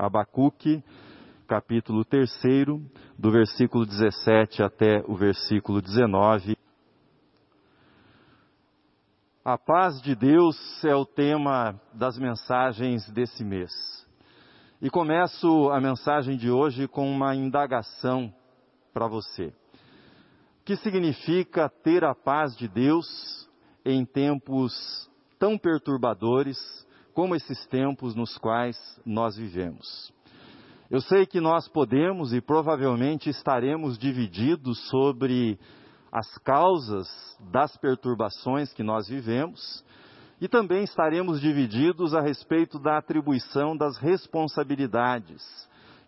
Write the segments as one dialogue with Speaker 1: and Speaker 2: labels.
Speaker 1: Abacuque, capítulo 3, do versículo 17 até o versículo 19. A paz de Deus é o tema das mensagens desse mês. E começo a mensagem de hoje com uma indagação para você. O que significa ter a paz de Deus em tempos tão perturbadores como esses tempos nos quais nós vivemos? Eu sei que nós podemos e provavelmente estaremos divididos sobre as causas das perturbações que nós vivemos e também estaremos divididos a respeito da atribuição das responsabilidades.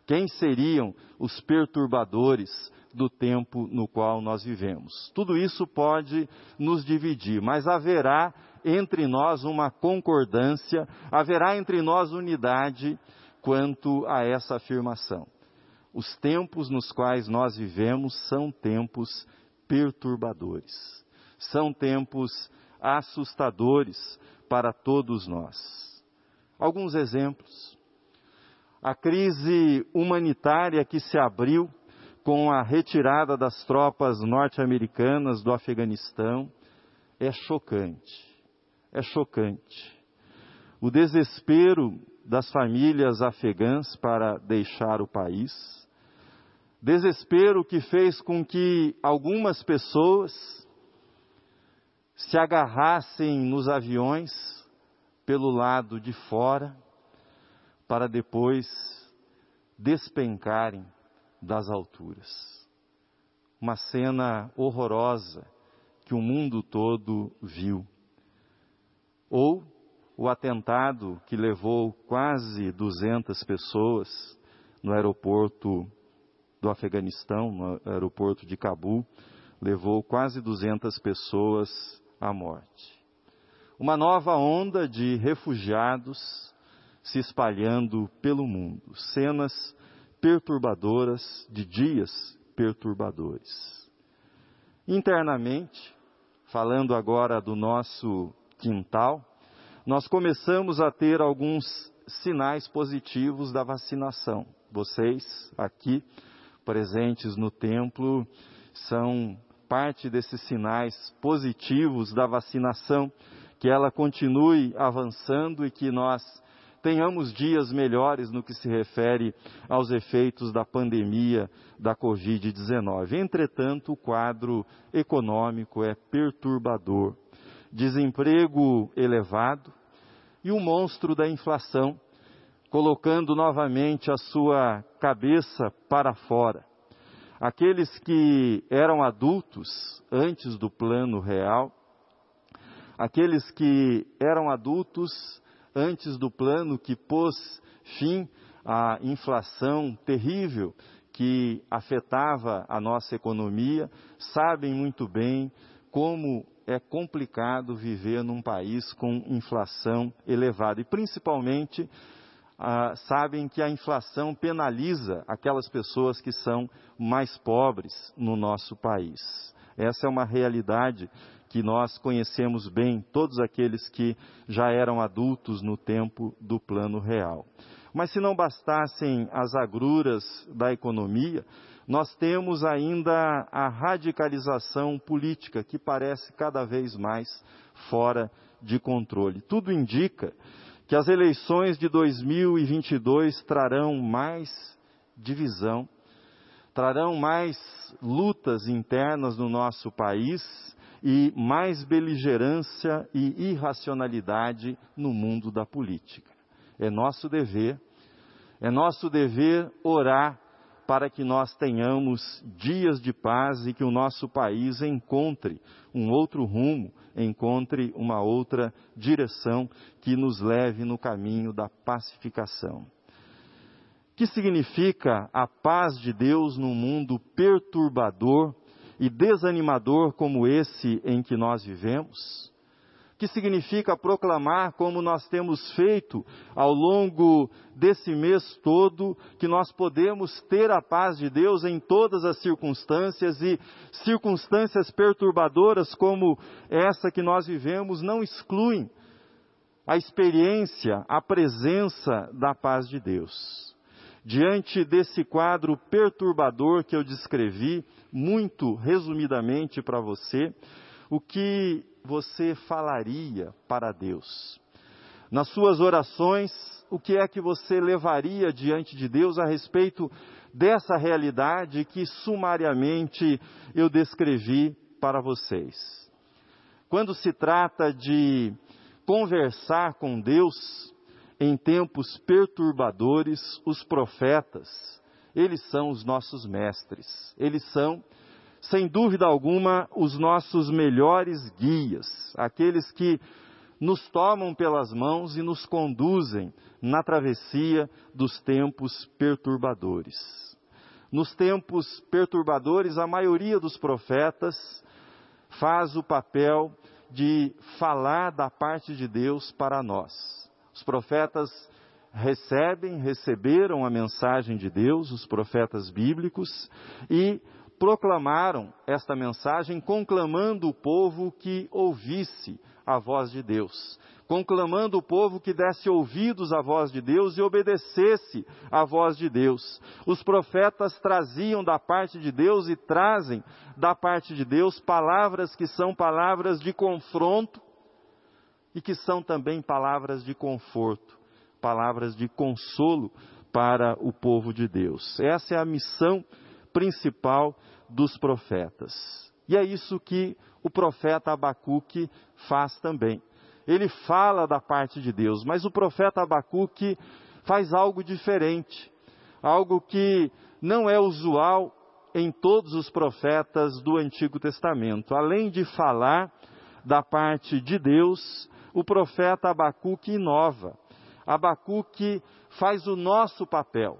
Speaker 1: Quem seriam os perturbadores do tempo no qual nós vivemos? Tudo isso pode nos dividir, mas haverá entre nós uma concordância, haverá entre nós unidade quanto a essa afirmação. Os tempos nos quais nós vivemos são tempos perturbadores, são tempos assustadores para todos nós. Alguns exemplos. A crise humanitária que se abriu com a retirada das tropas norte-americanas do Afeganistão é chocante. É chocante. O desespero das famílias afegãs para deixar o país. Desespero que fez com que algumas pessoas se agarrassem nos aviões pelo lado de fora para depois despencarem das alturas. Uma cena horrorosa que o mundo todo viu. Ou o atentado que levou quase 200 pessoas no aeroporto do Afeganistão, no aeroporto de Cabul, levou quase 200 pessoas à morte. Uma nova onda de refugiados se espalhando pelo mundo, cenas perturbadoras de dias perturbadores. Internamente, falando agora do nosso quintal, nós começamos a ter alguns sinais positivos da vacinação. Vocês aqui presentes no templo são parte desses sinais positivos da vacinação, que ela continue avançando e que nós tenhamos dias melhores no que se refere aos efeitos da pandemia da Covid-19. Entretanto, o quadro econômico é perturbador desemprego elevado e o monstro da inflação, colocando novamente a sua cabeça para fora. Aqueles que eram adultos antes do plano real, aqueles que eram adultos antes do plano que pôs fim à inflação terrível que afetava a nossa economia, sabem muito bem como é complicado viver num país com inflação elevada. E principalmente, ah, sabem que a inflação penaliza aquelas pessoas que são mais pobres no nosso país. Essa é uma realidade que nós conhecemos bem, todos aqueles que já eram adultos no tempo do plano real. Mas se não bastassem as agruras da economia, nós temos ainda a radicalização política, que parece cada vez mais fora de controle. Tudo indica que as eleições de 2022 trarão mais divisão, trarão mais lutas internas no nosso país e mais beligerância e irracionalidade no mundo da política. É nosso dever, é nosso dever orar para que nós tenhamos dias de paz e que o nosso país encontre um outro rumo, encontre uma outra direção que nos leve no caminho da pacificação. O que significa a paz de Deus num mundo perturbador e desanimador como esse em que nós vivemos? Que significa proclamar, como nós temos feito ao longo desse mês todo, que nós podemos ter a paz de Deus em todas as circunstâncias e circunstâncias perturbadoras como essa que nós vivemos não excluem a experiência, a presença da paz de Deus. Diante desse quadro perturbador que eu descrevi, muito resumidamente para você, o que você falaria para Deus? Nas suas orações, o que é que você levaria diante de Deus a respeito dessa realidade que sumariamente eu descrevi para vocês? Quando se trata de conversar com Deus, em tempos perturbadores, os profetas, eles são os nossos mestres. Eles são, sem dúvida alguma, os nossos melhores guias, aqueles que nos tomam pelas mãos e nos conduzem na travessia dos tempos perturbadores. Nos tempos perturbadores, a maioria dos profetas faz o papel de falar da parte de Deus para nós. Os profetas recebem, receberam a mensagem de Deus, os profetas bíblicos, e proclamaram esta mensagem, conclamando o povo que ouvisse a voz de Deus, conclamando o povo que desse ouvidos à voz de Deus e obedecesse à voz de Deus. Os profetas traziam da parte de Deus e trazem da parte de Deus palavras que são palavras de confronto, e que são também palavras de conforto, palavras de consolo para o povo de Deus. Essa é a missão principal dos profetas. E é isso que o profeta Abacuque faz também. Ele fala da parte de Deus, mas o profeta Abacuque faz algo diferente, algo que não é usual em todos os profetas do Antigo Testamento. Além de falar da parte de Deus, o profeta Abacuque inova. Abacuque faz o nosso papel.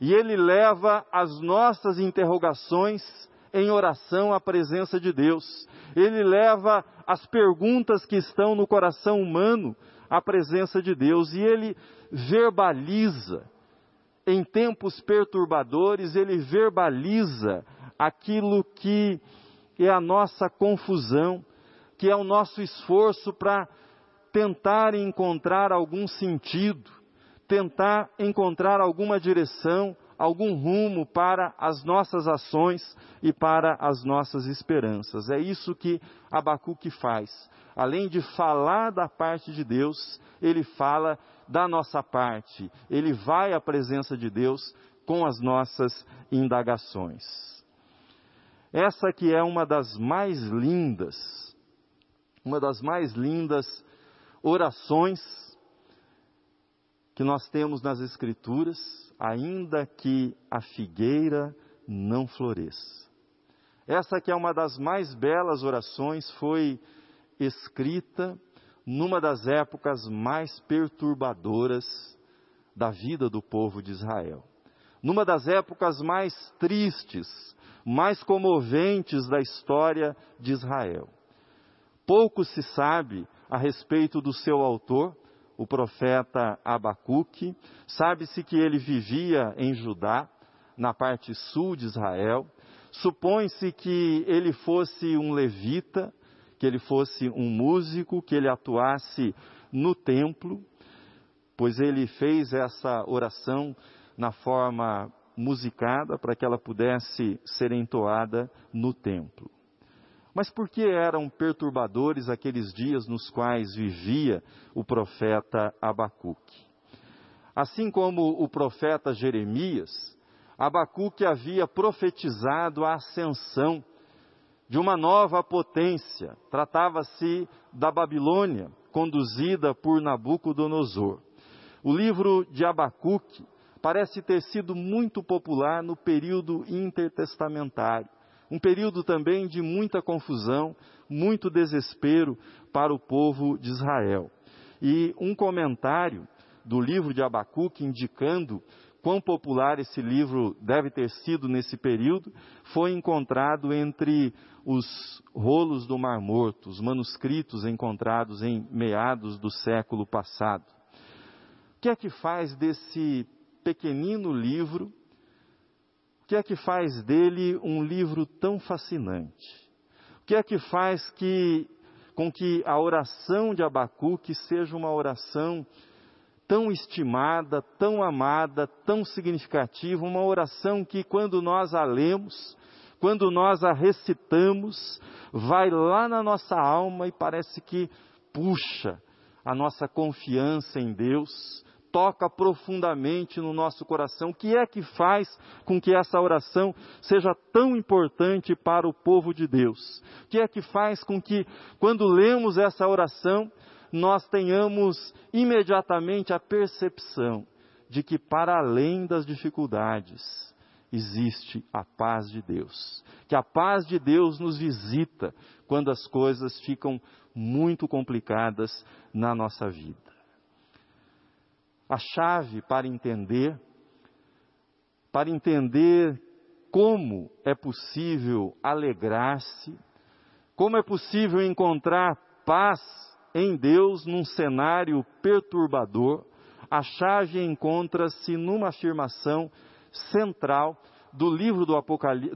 Speaker 1: E ele leva as nossas interrogações em oração à presença de Deus. Ele leva as perguntas que estão no coração humano à presença de Deus. E ele verbaliza, em tempos perturbadores, ele verbaliza aquilo que é a nossa confusão, que é o nosso esforço para tentar encontrar algum sentido, tentar encontrar alguma direção, algum rumo para as nossas ações e para as nossas esperanças. É isso que Abacuque faz. Além de falar da parte de Deus, ele fala da nossa parte. Ele vai à presença de Deus com as nossas indagações. Essa que é uma das mais lindas, uma das mais lindas orações que nós temos nas Escrituras, ainda que a figueira não floresça. Essa que é uma das mais belas orações foi escrita numa das épocas mais perturbadoras da vida do povo de Israel. Numa das épocas mais tristes, mais comoventes da história de Israel. Pouco se sabe a respeito do seu autor, o profeta Abacuque. Sabe-se que ele vivia em Judá, na parte sul de Israel. Supõe-se que ele fosse um levita, que ele fosse um músico, que ele atuasse no templo, pois ele fez essa oração na forma musicada para que ela pudesse ser entoada no templo. Mas por que eram perturbadores aqueles dias nos quais vivia o profeta Abacuque? Assim como o profeta Jeremias, Abacuque havia profetizado a ascensão de uma nova potência. Tratava-se da Babilônia, conduzida por Nabucodonosor. O livro de Abacuque parece ter sido muito popular no período intertestamentário um período também de muita confusão, muito desespero para o povo de Israel. E um comentário do livro de Abacuque indicando quão popular esse livro deve ter sido nesse período, foi encontrado entre os rolos do Mar Morto, os manuscritos encontrados em meados do século passado. O que é que faz desse pequenino livro que é que faz dele um livro tão fascinante? O que é que faz que, com que a oração de Abacuque seja uma oração tão estimada, tão amada, tão significativa, uma oração que quando nós a lemos, quando nós a recitamos, vai lá na nossa alma e parece que puxa a nossa confiança em Deus, toca profundamente no nosso coração. O que é que faz com que essa oração seja tão importante para o povo de Deus? O que é que faz com que, quando lemos essa oração, nós tenhamos imediatamente a percepção de que, para além das dificuldades, existe a paz de Deus. Que a paz de Deus nos visita quando as coisas ficam muito complicadas na nossa vida. A chave para entender, para entender como é possível alegrar-se, como é possível encontrar paz em Deus num cenário perturbador, a chave encontra-se numa afirmação central do livro, do,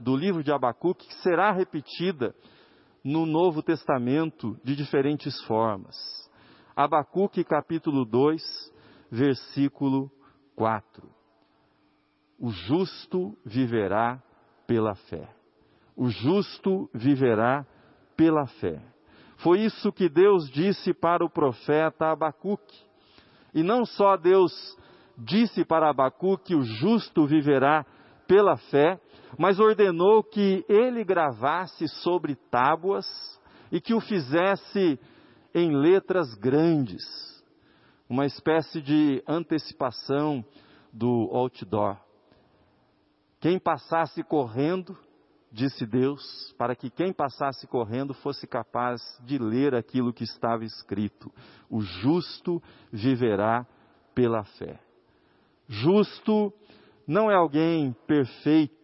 Speaker 1: do livro de Abacuque, que será repetida no Novo Testamento de diferentes formas. Abacuque capítulo 2, versículo 4. O justo viverá pela fé. O justo viverá pela fé. Foi isso que Deus disse para o profeta Abacuque. E não só Deus disse para Abacuque: o justo viverá pela fé, mas ordenou que ele gravasse sobre tábuas e que o fizesse em letras grandes, uma espécie de antecipação do outdoor. Quem passasse correndo disse Deus, para que quem passasse correndo fosse capaz de ler aquilo que estava escrito: O justo viverá pela fé. Justo não é alguém perfeito,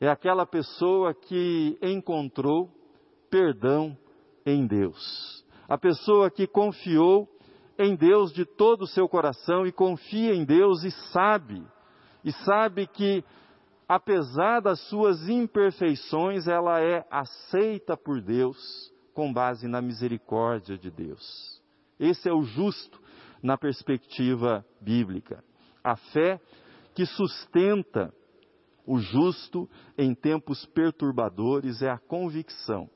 Speaker 1: é aquela pessoa que encontrou perdão em Deus. A pessoa que confiou em Deus de todo o seu coração e confia em Deus e sabe, e sabe que apesar das suas imperfeições, ela é aceita por Deus com base na misericórdia de Deus. Esse é o justo na perspectiva bíblica. A fé que sustenta o justo em tempos perturbadores é a convicção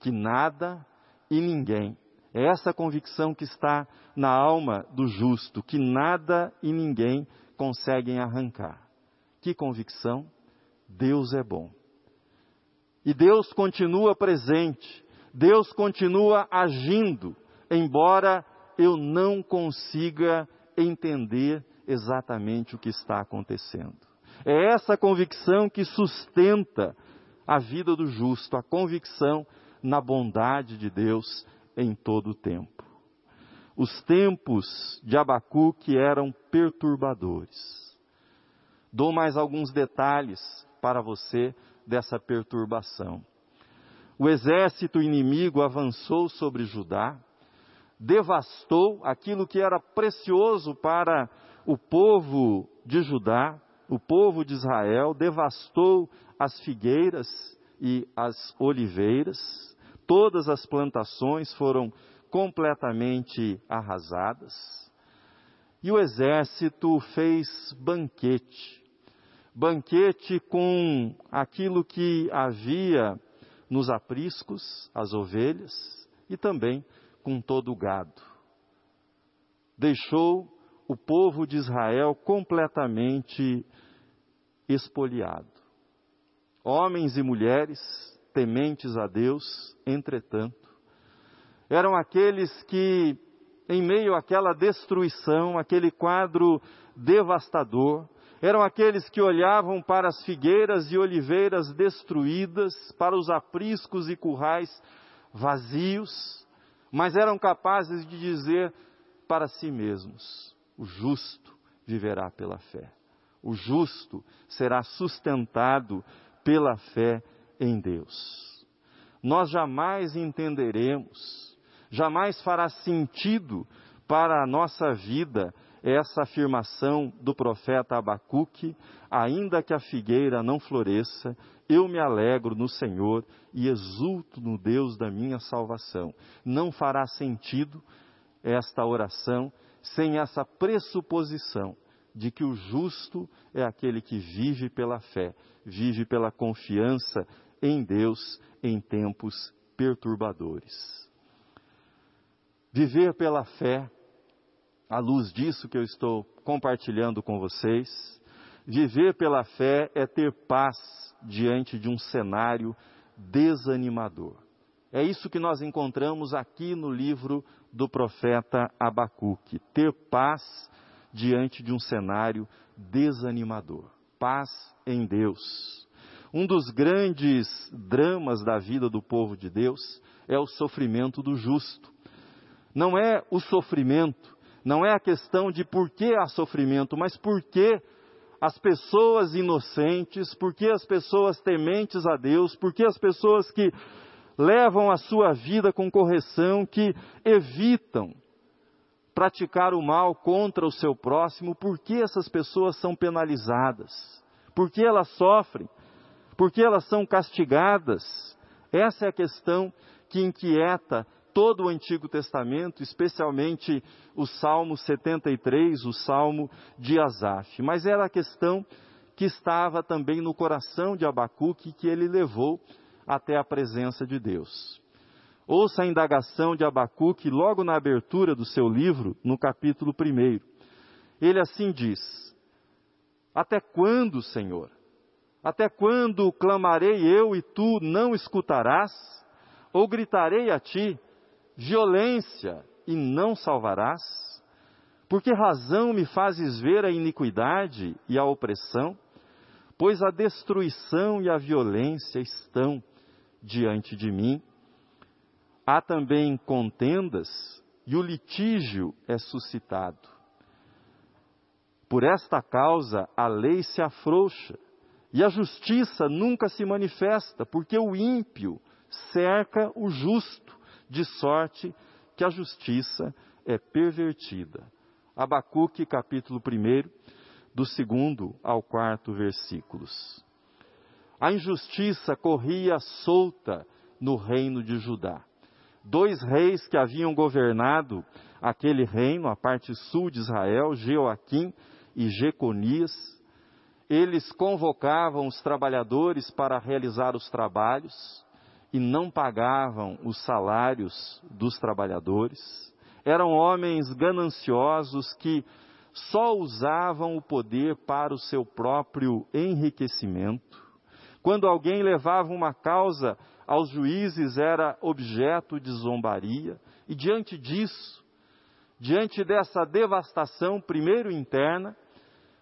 Speaker 1: que nada e ninguém, é essa convicção que está na alma do justo, que nada e ninguém conseguem arrancar. Que convicção! Deus é bom. E Deus continua presente, Deus continua agindo, embora eu não consiga entender exatamente o que está acontecendo. É essa convicção que sustenta a vida do justo, a convicção na bondade de Deus em todo o tempo. Os tempos de Abacuque eram perturbadores. Dou mais alguns detalhes para você dessa perturbação. O exército inimigo avançou sobre Judá, devastou aquilo que era precioso para o povo de Judá, o povo de Israel, devastou as figueiras e as oliveiras, todas as plantações foram completamente arrasadas. E o exército fez banquete banquete com aquilo que havia nos apriscos, as ovelhas, e também com todo o gado. Deixou o povo de Israel completamente espoliado. Homens e mulheres tementes a Deus, entretanto, eram aqueles que, em meio àquela destruição, aquele quadro devastador, eram aqueles que olhavam para as figueiras e oliveiras destruídas, para os apriscos e currais vazios, mas eram capazes de dizer para si mesmos: o justo viverá pela fé. O justo será sustentado pela fé em Deus. Nós jamais entenderemos, jamais fará sentido para a nossa vida essa afirmação do profeta Abacuque, ainda que a figueira não floresça, eu me alegro no Senhor e exulto no Deus da minha salvação. Não fará sentido esta oração sem essa pressuposição de que o justo é aquele que vive pela fé, vive pela confiança em Deus em tempos perturbadores. Viver pela fé, à luz disso que eu estou compartilhando com vocês, viver pela fé é ter paz diante de um cenário desanimador. É isso que nós encontramos aqui no livro do profeta Abacuque. Ter paz diante de um cenário desanimador. Paz em Deus. Um dos grandes dramas da vida do povo de Deus é o sofrimento do justo. Não é o sofrimento, não é a questão de por que há sofrimento, mas por que as pessoas inocentes, por que as pessoas tementes a Deus, por que as pessoas que levam a sua vida com correção, que evitam praticar o mal contra o seu próximo, por que essas pessoas são penalizadas? Por que elas sofrem? Por que elas são castigadas? Essa é a questão que inquieta todo o Antigo Testamento, especialmente o Salmo 73, o Salmo de Asaf. Mas era a questão que estava também no coração de Abacuque que ele levou até a presença de Deus. Ouça a indagação de Abacuque logo na abertura do seu livro, no capítulo 1. Ele assim diz: Até quando, Senhor? Até quando clamarei eu e tu não escutarás? Ou gritarei a ti, violência, e não salvarás? Por que razão me fazes ver a iniquidade e a opressão? Pois a destruição e a violência estão diante de mim. Há também contendas e o litígio é suscitado. Por esta causa a lei se afrouxa e a justiça nunca se manifesta, porque o ímpio cerca o justo, de sorte que a justiça é pervertida. Abacuque, capítulo 1, do segundo ao quarto versículos. A injustiça corria solta no reino de Judá. Dois reis que haviam governado aquele reino, a parte sul de Israel, Jeoaquim e Jeconias, eles convocavam os trabalhadores para realizar os trabalhos e não pagavam os salários dos trabalhadores. Eram homens gananciosos que só usavam o poder para o seu próprio enriquecimento. Quando alguém levava uma causa aos juízes, era objeto de zombaria. E diante disso, diante dessa devastação, primeiro interna,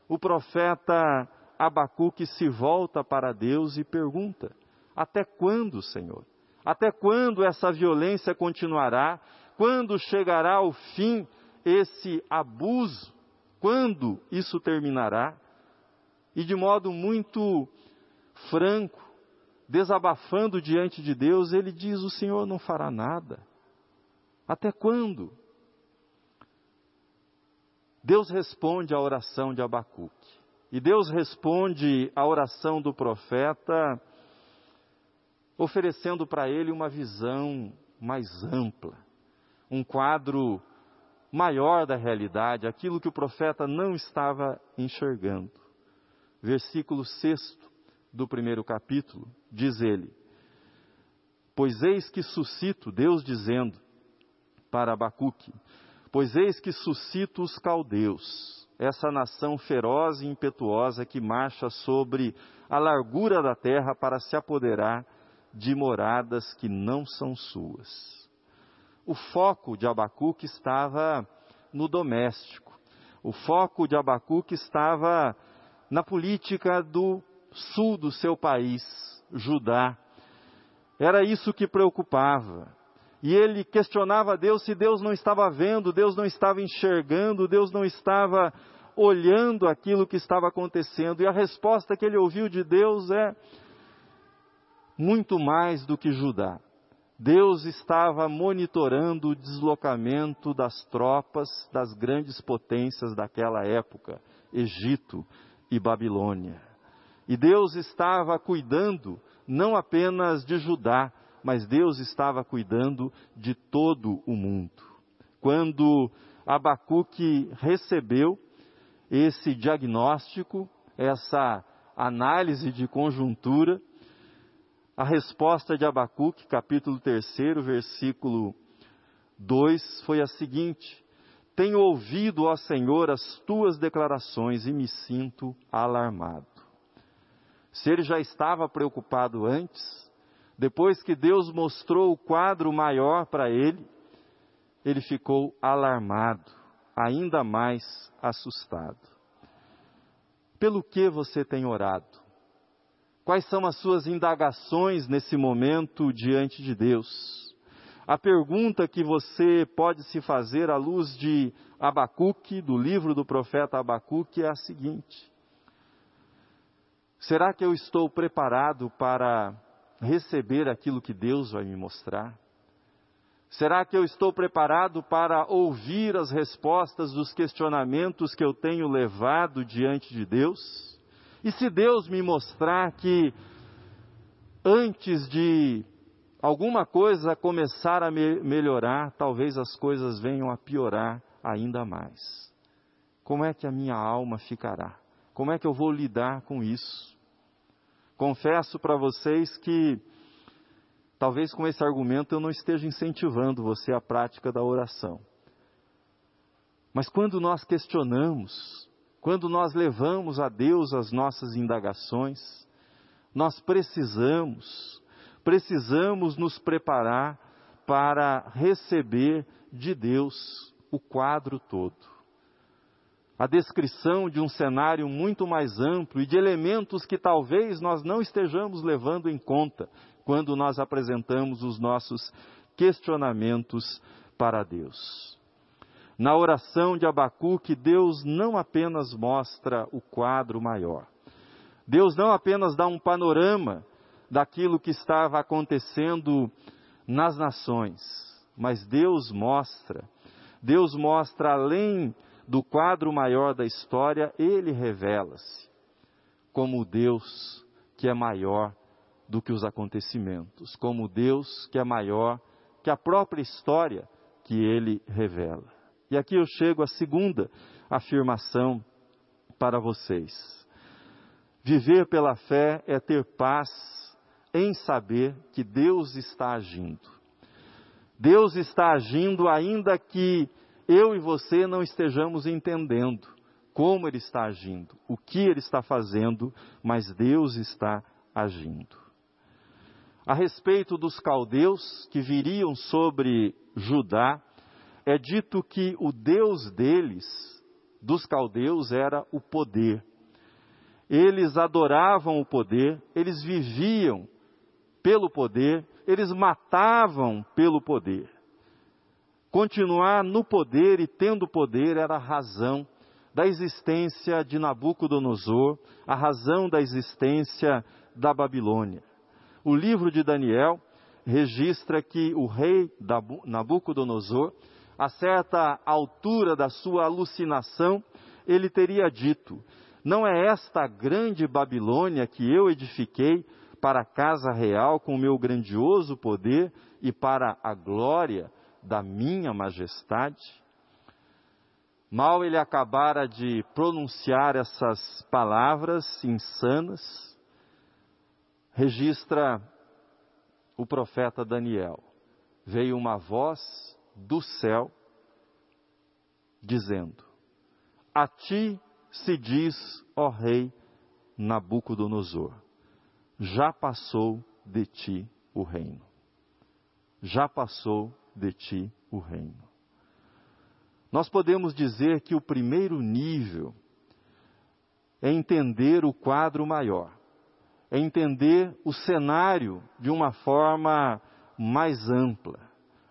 Speaker 1: o profeta Abacuque se volta para Deus e pergunta: Até quando, Senhor? Até quando essa violência continuará? Quando chegará ao fim esse abuso? Quando isso terminará? E de modo muito franco, desabafando diante de Deus, ele diz: O Senhor não fará nada. Até quando? Deus responde à oração de Abacuque. E Deus responde à oração do profeta, oferecendo para ele uma visão mais ampla, um quadro maior da realidade, aquilo que o profeta não estava enxergando. Versículo 6 do primeiro capítulo, diz ele: Pois eis que suscito, Deus dizendo para Abacuque, pois eis que suscito os caldeus, essa nação feroz e impetuosa que marcha sobre a largura da terra para se apoderar de moradas que não são suas. O foco de Abacuque estava no doméstico. O foco de Abacuque estava na política do sul do seu país, Judá. Era isso que preocupava. E ele questionava Deus se Deus não estava vendo, Deus não estava enxergando, Deus não estava olhando aquilo que estava acontecendo. E a resposta que ele ouviu de Deus é muito mais do que Judá. Deus estava monitorando o deslocamento das tropas das grandes potências daquela época, Egito e Babilônia. E Deus estava cuidando não apenas de Judá, mas Deus estava cuidando de todo o mundo. quando Abacuque recebeu esse diagnóstico, essa análise de conjuntura, a resposta de Abacuque, capítulo 3, versículo 2, foi a seguinte: Tenho ouvido, ó Senhor, as tuas declarações e me sinto alarmado. Se ele já estava preocupado antes, depois que Deus mostrou o quadro maior para ele, ele ficou alarmado, ainda mais assustado. Pelo que você tem orado? Quais são as suas indagações nesse momento diante de Deus? A pergunta que você pode se fazer à luz de Abacuque, do livro do profeta Abacuque, é a seguinte: Será que eu estou preparado para receber aquilo que Deus vai me mostrar? Será que eu estou preparado para ouvir as respostas dos questionamentos que eu tenho levado diante de Deus? E se Deus me mostrar que antes de alguma coisa começar a me melhorar, talvez as coisas venham a piorar ainda mais. Como é que a minha alma ficará? Como é que eu vou lidar com isso? Confesso para vocês que talvez com esse argumento eu não esteja incentivando você à prática da oração. Mas quando nós questionamos, quando nós levamos a Deus as nossas indagações, nós precisamos, precisamos nos preparar para receber de Deus o quadro todo a descrição de um cenário muito mais amplo e de elementos que talvez nós não estejamos levando em conta quando nós apresentamos os nossos questionamentos para Deus. Na oração de Abacuque, Deus não apenas mostra o quadro maior. Deus não apenas dá um panorama daquilo que estava acontecendo nas nações, mas Deus mostra, Deus mostra além do quadro maior da história, ele revela-se como Deus que é maior do que os acontecimentos, como Deus que é maior que a própria história que ele revela. E aqui eu chego à segunda afirmação para vocês. Viver pela fé é ter paz em saber que Deus está agindo. Deus está agindo ainda que eu e você não estejamos entendendo como Ele está agindo, o que Ele está fazendo, mas Deus está agindo. A respeito dos caldeus que viriam sobre Judá, é dito que o Deus deles, dos caldeus, era o poder. Eles adoravam o poder, eles viviam pelo poder, eles matavam pelo poder. Continuar no poder e tendo poder era a razão da existência de Nabucodonosor, a razão da existência da Babilônia. O livro de Daniel registra que o rei Nabucodonosor, a certa altura da sua alucinação, ele teria dito: Não é esta grande Babilônia que eu edifiquei para a casa real com o meu grandioso poder e para a glória da minha majestade. Mal ele acabara de pronunciar essas palavras insanas, registra o profeta Daniel. Veio uma voz do céu dizendo: A ti se diz, ó rei Nabucodonosor, já passou de ti o reino. Já passou de ti o reino. Nós podemos dizer que o primeiro nível é entender o quadro maior, é entender o cenário de uma forma mais ampla.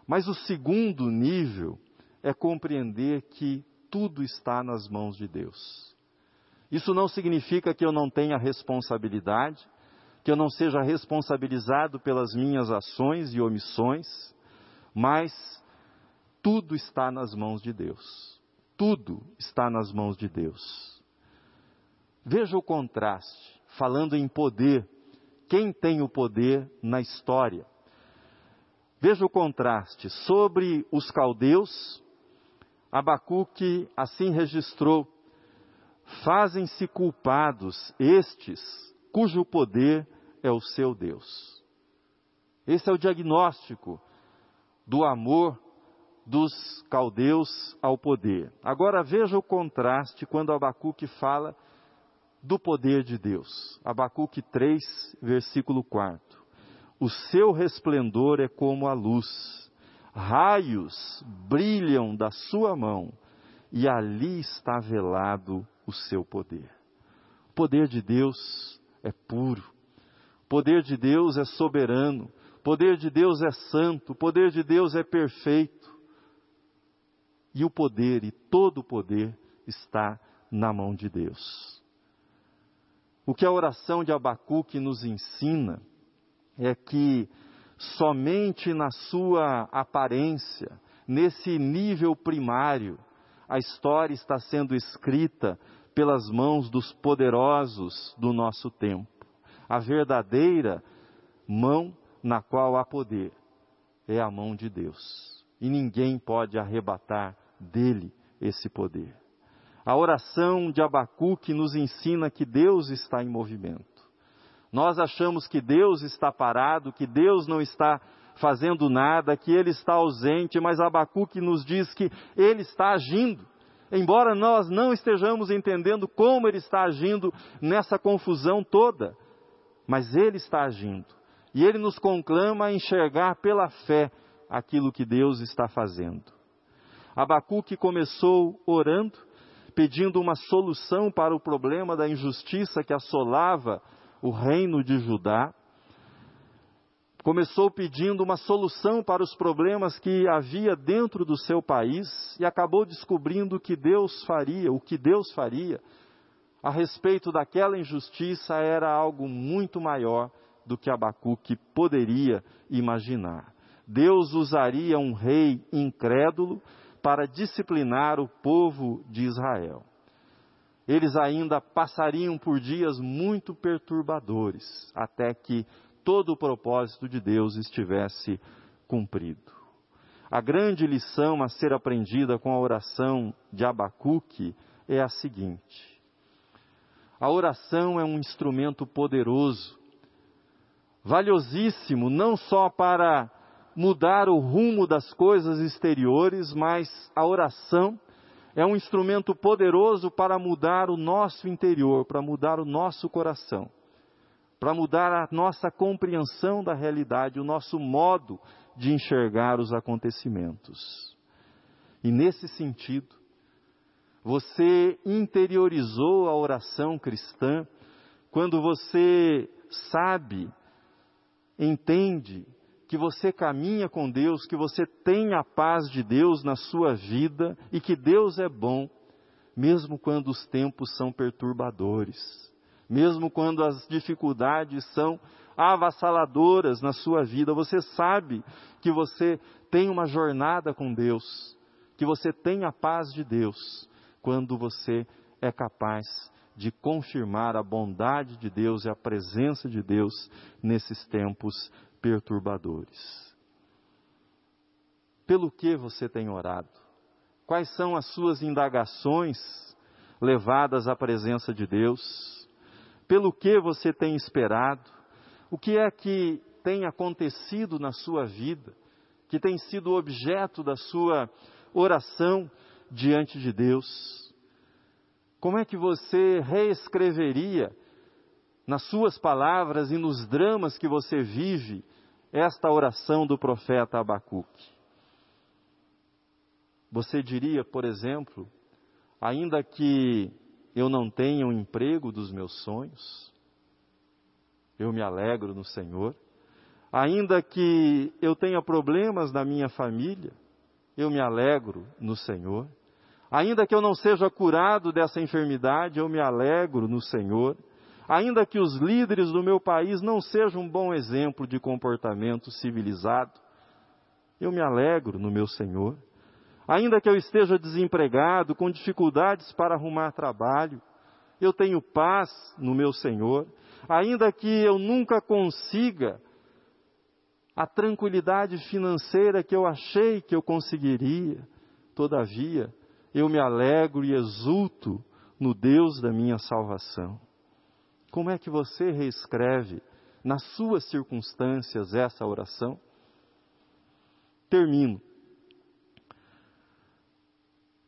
Speaker 1: Mas o segundo nível é compreender que tudo está nas mãos de Deus. Isso não significa que eu não tenha responsabilidade, que eu não seja responsabilizado pelas minhas ações e omissões, mas tudo está nas mãos de Deus. Tudo está nas mãos de Deus. Veja o contraste, falando em poder. Quem tem o poder na história? Veja o contraste sobre os caldeus Abacuque assim registrou: Fazem-se culpados estes cujo poder é o seu Deus. Esse é o diagnóstico do amor dos caldeus ao poder. Agora veja o contraste quando Abacuque fala do poder de Deus. Abacuque 3, versículo 4. O seu resplendor é como a luz, raios brilham da sua mão, e ali está velado o seu poder. O poder de Deus é puro, o poder de Deus é soberano, poder de Deus é santo, o poder de Deus é perfeito. E o poder e todo o poder está na mão de Deus. O que a oração de Abacuque nos ensina é que somente na sua aparência, nesse nível primário, a história está sendo escrita pelas mãos dos poderosos do nosso tempo. A verdadeira mão na qual há poder é a mão de Deus. E ninguém pode arrebatar dele esse poder. A oração de Abacuque nos ensina que Deus está em movimento. Nós achamos que Deus está parado, que Deus não está fazendo nada, que Ele está ausente, mas Abacuque nos diz que Ele está agindo. Embora nós não estejamos entendendo como Ele está agindo nessa confusão toda, mas Ele está agindo. E Ele nos conclama a enxergar pela fé aquilo que Deus está fazendo. Abacuque começou orando, pedindo uma solução para o problema da injustiça que assolava o reino de Judá. Começou pedindo uma solução para os problemas que havia dentro do seu país e acabou descobrindo que Deus faria, o que Deus faria a respeito daquela injustiça era algo muito maior do que Abacuque poderia imaginar. Deus usaria um rei incrédulo para disciplinar o povo de Israel. Eles ainda passariam por dias muito perturbadores, até que todo o propósito de Deus estivesse cumprido. A grande lição a ser aprendida com a oração de Abacuque é a seguinte: a oração é um instrumento poderoso, valiosíssimo, não só para mudar o rumo das coisas exteriores, mas a oração é um instrumento poderoso para mudar o nosso interior, para mudar o nosso coração, para mudar a nossa compreensão da realidade, o nosso modo de enxergar os acontecimentos. E nesse sentido, você interiorizou a oração cristã quando você sabe, entende que você caminha com Deus, que você tem a paz de Deus na sua vida e que Deus é bom, mesmo quando os tempos são perturbadores, mesmo quando as dificuldades são avassaladoras na sua vida, você sabe que você tem uma jornada com Deus, que você tem a paz de Deus, quando você é capaz de confirmar a bondade de Deus e a presença de Deus nesses tempos perturbadores. Pelo que você tem orado? Quais são as suas indagações levadas à presença de Deus? Pelo que você tem esperado? O que é que tem acontecido na sua vida, que tem sido objeto da sua oração diante de Deus? Como é que você reescreveria nas suas palavras e nos dramas que você vive esta oração do profeta Abacuque. Você diria, por exemplo, ainda que eu não tenha o um emprego dos meus sonhos, eu me alegro no Senhor. Ainda que eu tenha problemas na minha família, eu me alegro no Senhor. Ainda que eu não seja curado dessa enfermidade, eu me alegro no Senhor. Ainda que os líderes do meu país não sejam um bom exemplo de comportamento civilizado, eu me alegro no meu Senhor. Ainda que eu esteja desempregado, com dificuldades para arrumar trabalho, eu tenho paz no meu Senhor. Ainda que eu nunca consiga a tranquilidade financeira que eu achei que eu conseguiria, todavia, eu me alegro e exulto no Deus da minha salvação. Como é que você reescreve nas suas circunstâncias essa oração? Termino.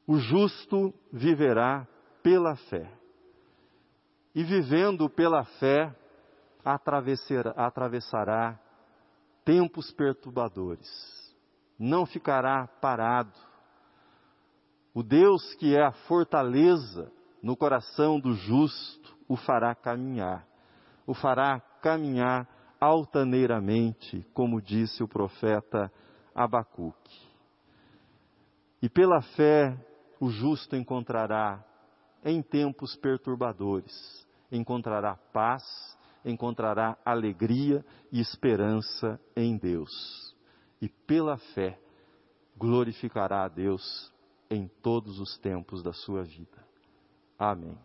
Speaker 1: O justo viverá pela fé. E vivendo pela fé, atravessará tempos perturbadores. Não ficará parado. O Deus que é a fortaleza no coração do justo o fará caminhar. O fará caminhar altaneiramente, como disse o profeta Abacuque. E pela fé o justo encontrará em tempos perturbadores, encontrará paz, encontrará alegria e esperança em Deus. E pela fé glorificará a Deus em todos os tempos da sua vida. Amém.